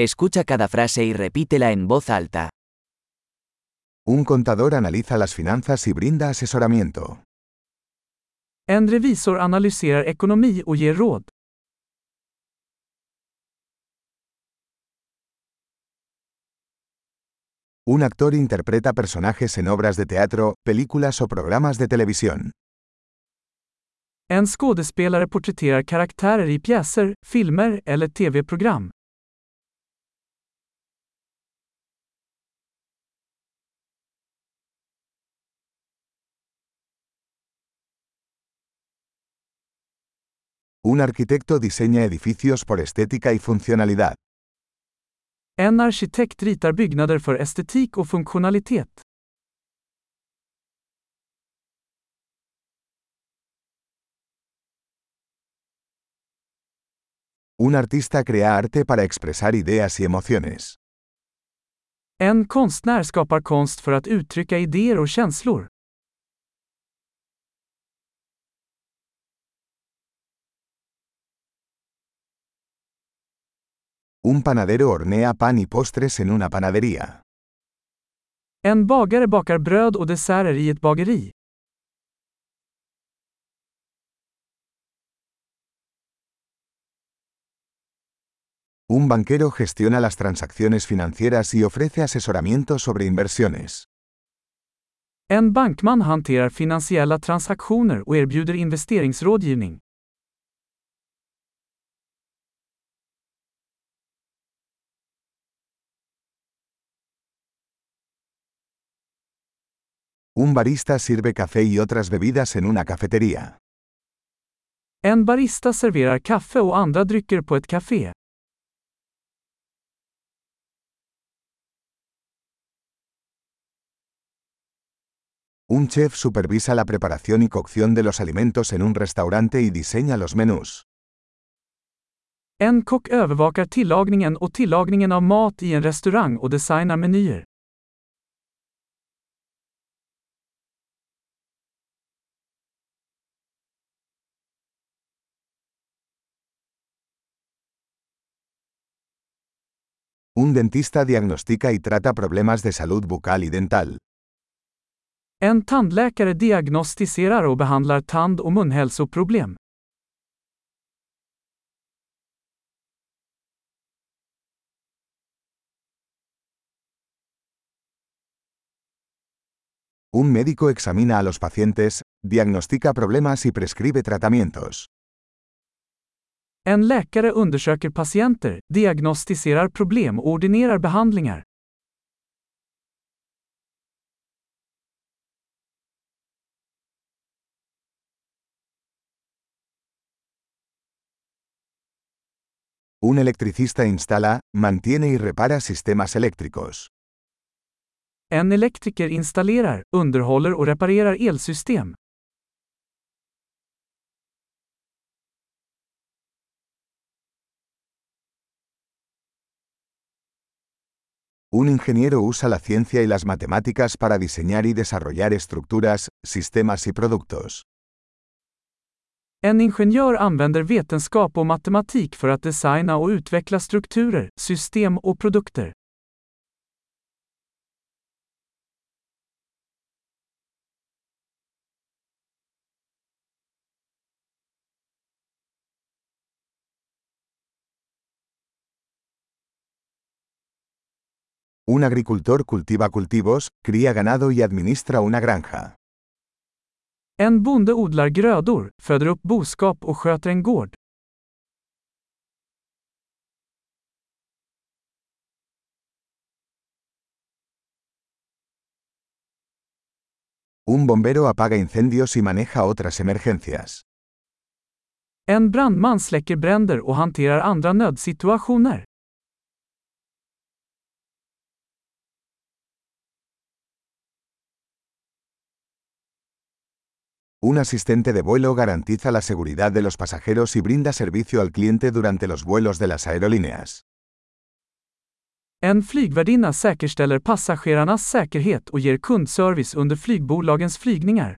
Escucha cada frase y repítela en voz alta. Un contador analiza las finanzas y brinda asesoramiento. En revisor analyserar ekonomi och ger råd. Un actor interpreta personajes en obras de teatro, películas o programas de televisión. En skådespelare porträtterar karaktärer i pjäser, filmer eller tv-program. Un arquitecto diseña edificios por estética y funcionalidad. En arkitekt ritar byggnader för estetik och funktionalitet. Un artista crea arte para expresar ideas y emociones. En konstnär skapar konst för att uttrycka idéer och känslor. Un panadero hornea pan y postres en una panadería. En bagare bakar bröd och desserter i ett bageri. Un banquero gestiona las transacciones financieras y ofrece asesoramiento sobre inversiones. En bankman hanterar finansiella transaktioner och erbjuder investeringsrådgivning. Un barista sirve café y otras bebidas en una cafetería. En barista serverar kaffe och andra drycker på ett café. Un chef supervisa la preparación y cocción de los alimentos en un restaurante y diseña los menús. En kock övervakar tillagningen och tillagningen av mat i en restaurang och designar menyer. Un dentista diagnostica y trata problemas de salud bucal y dental. En tandläkare diagnostiserar och behandlar tand- och munhälsoproblem. Un médico examina a los pacientes, diagnostica problemas y prescribe tratamientos. En läkare undersöker patienter, diagnostiserar problem och ordinerar behandlingar. Un electricista instala, mantiene y repara sistemas eléctricos. En elektriker installerar, underhåller och reparerar elsystem. Un ingeniero usa la ciencia y las matemáticas para diseñar y desarrollar estructuras, sistemas y productos. En ingenjör använder vetenskap och matematik för att designa och utveckla strukturer, system och produkter. Un agricultor cultiva cultivos, cría ganado y administra una granja. En bonde odlar grödor, föder upp boskap och sköter en gård. Un bombero apaga incendios y maneja otras emergencias. En brandman släcker bränder och hanterar andra nödsituationer. Un asistente de vuelo garantiza la seguridad de los pasajeros y brinda servicio al cliente durante los vuelos de las aerolíneas. En flygvärdinna säkerställer passagerarnas säkerhet och ger kundservice under flygbolagens flygningar.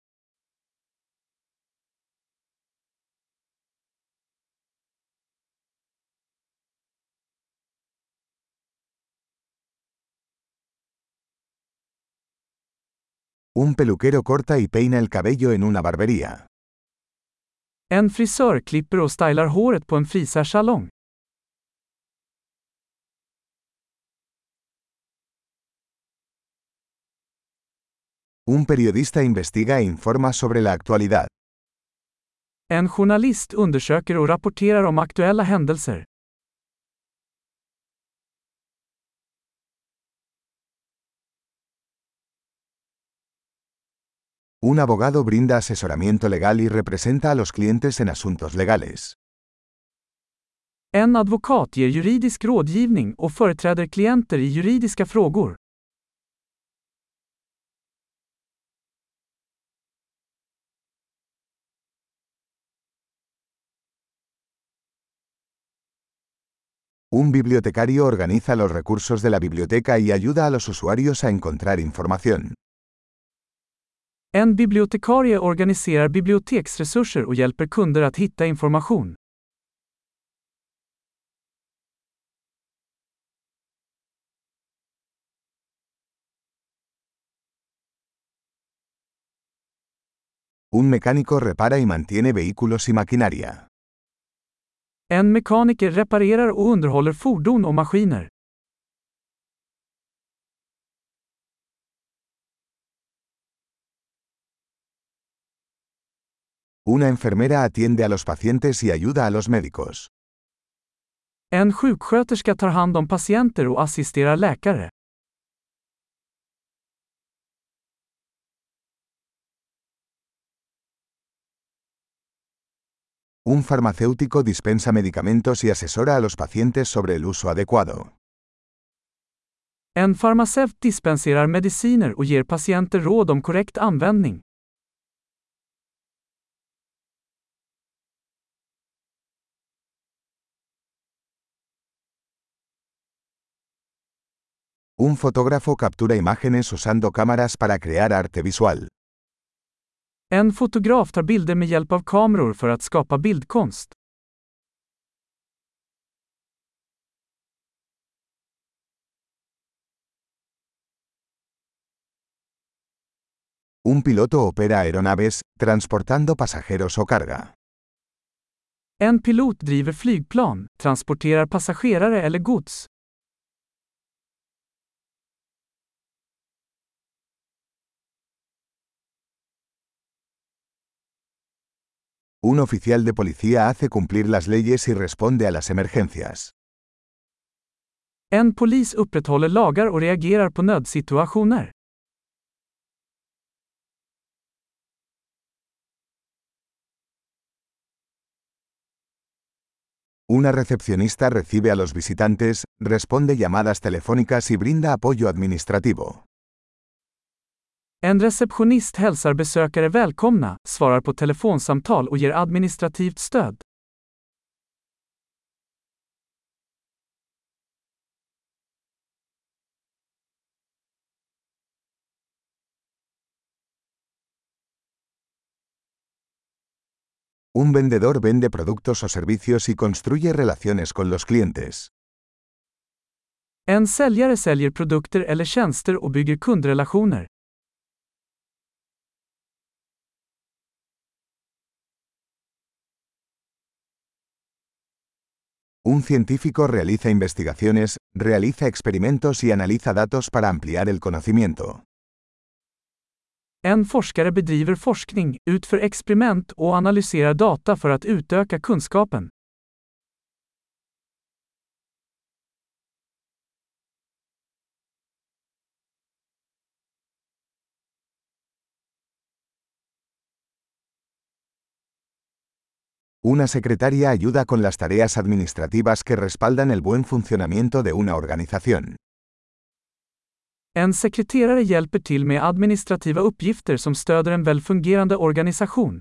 Un peluquero corta y peina el cabello en una barbería. En frisör klipper och stylar håret på en frisörsalong. Un periodista investiga e informa sobre la actualidad. En journalist undersöker och rapporterar om aktuella händelser. Un abogado brinda asesoramiento legal y representa a los clientes en asuntos legales. En advokat ger juridisk rådgivning och företräder klienter i juridiska frågor. Un bibliotecario organiza los recursos de la biblioteca y ayuda a los usuarios a encontrar información. En bibliotekarie organiserar biblioteksresurser och hjälper kunder att hitta information. Un mecánico repara y mantiene vehículos y maquinaria. En mekaniker reparerar och underhåller fordon och maskiner. Una enfermera atiende a los pacientes y ayuda a los médicos. En sjuksköterska tar hand om patienter och assisterar läkare. Un farmacéutico dispensa medicamentos y asesora a los pacientes sobre el uso adecuado. En farmaceut dispenserar mediciner och ger patienter råd om korrekt användning. Un fotógrafo captura imágenes usando cámaras para crear arte visual. En fotograf tar bilder med hjälp av kameror för att skapa bildkonst. Un piloto opera aeronaves, transportando pasajeros o carga. En pilot driver flygplan, transporterar passagerare eller gods. Un oficial de policía hace cumplir las leyes y responde a las emergencias. En polis upprätthåller lagar och reagerar på nödsituationer. Una recepcionista recibe a los visitantes, responde llamadas telefónicas y brinda apoyo administrativo. En receptionist hälsar besökare välkomna, svarar på telefonsamtal och ger administrativt stöd. Un vendedor vende productos o servicios y construye relaciones con los clientes. En säljare säljer produkter eller tjänster och bygger kundrelationer. Un científico realiza investigaciones, realiza experimentos y analiza datos para ampliar el conocimiento. En forskare bedriver forskning, utför experiment och analyserar data för att utöka kunskapen. Una secretaria ayuda con las tareas administrativas que respaldan el buen funcionamiento de una organización. En sekreterare hjälper till med administrativa uppgifter som stöder en välfungerande organisation.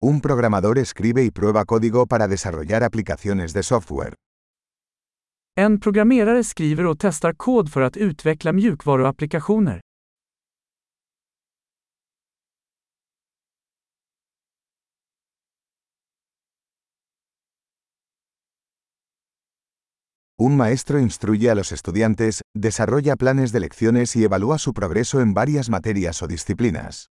Un programador escribe y prueba código para desarrollar aplicaciones de software. Un maestro instruye a los estudiantes, desarrolla planes de lecciones y evalúa su progreso en varias materias o disciplinas.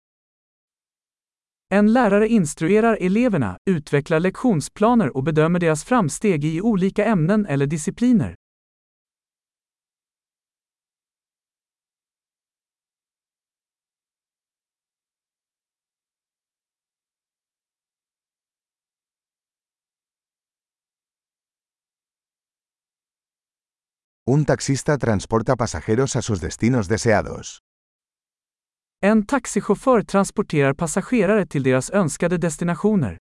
En lärare instruerar eleverna, utvecklar lektionsplaner och bedömer deras framsteg i olika ämnen eller discipliner. Un taxista transporta pasajeros a sus destinos deseados. En taxichaufför transporterar passagerare till deras önskade destinationer.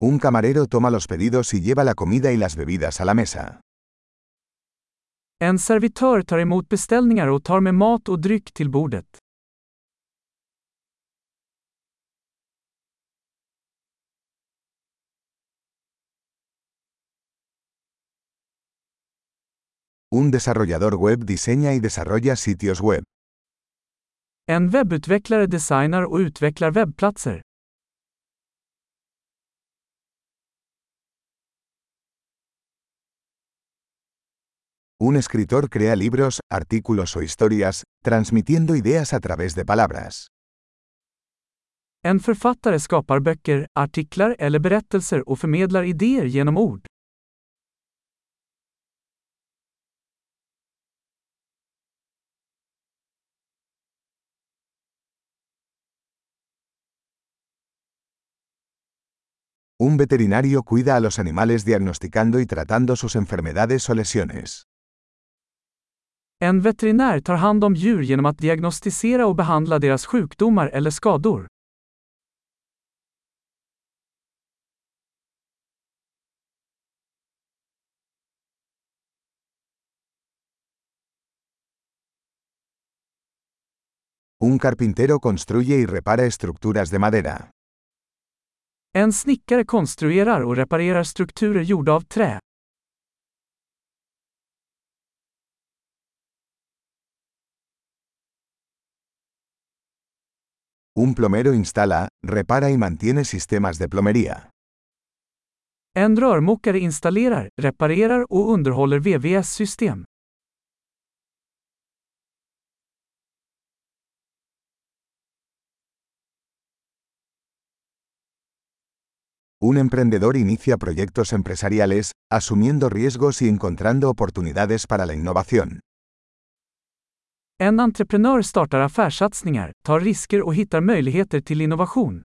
Un camarero toma los pedidos y lleva la comida y las bebidas a la mesa. En servitör tar emot beställningar och tar med mat och dryck till bordet. Un desarrollador web diseña y desarrolla sitios web. En webbutvecklare designar och utvecklar webbplatser. Un escritor crea libros, artículos o historias, transmitiendo ideas a través de palabras. En författare skapar böcker, artiklar eller berättelser och förmedlar idéer genom ord. Un veterinario cuida a los animales diagnosticando y tratando sus enfermedades o lesiones. En veterinär tar hand om djur genom att diagnostisera och behandla deras sjukdomar eller skador. Un carpintero construye y repara estructuras de madera. En snickare konstruerar och reparerar strukturer gjorda av trä. Un plomero instala, repara y mantiene sistemas de plomería. En rörmokare installerar, reparerar och underhåller VVS-system. Un emprendedor inicia proyectos empresariales, asumiendo riesgos y encontrando oportunidades para la innovación. En entreprenör startar affärssatsningar, tar risker och hittar möjligheter till innovation.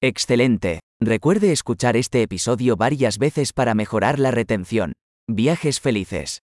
Excelente. Recuerde escuchar este episodio varias veces para mejorar la retención. Viajes felices.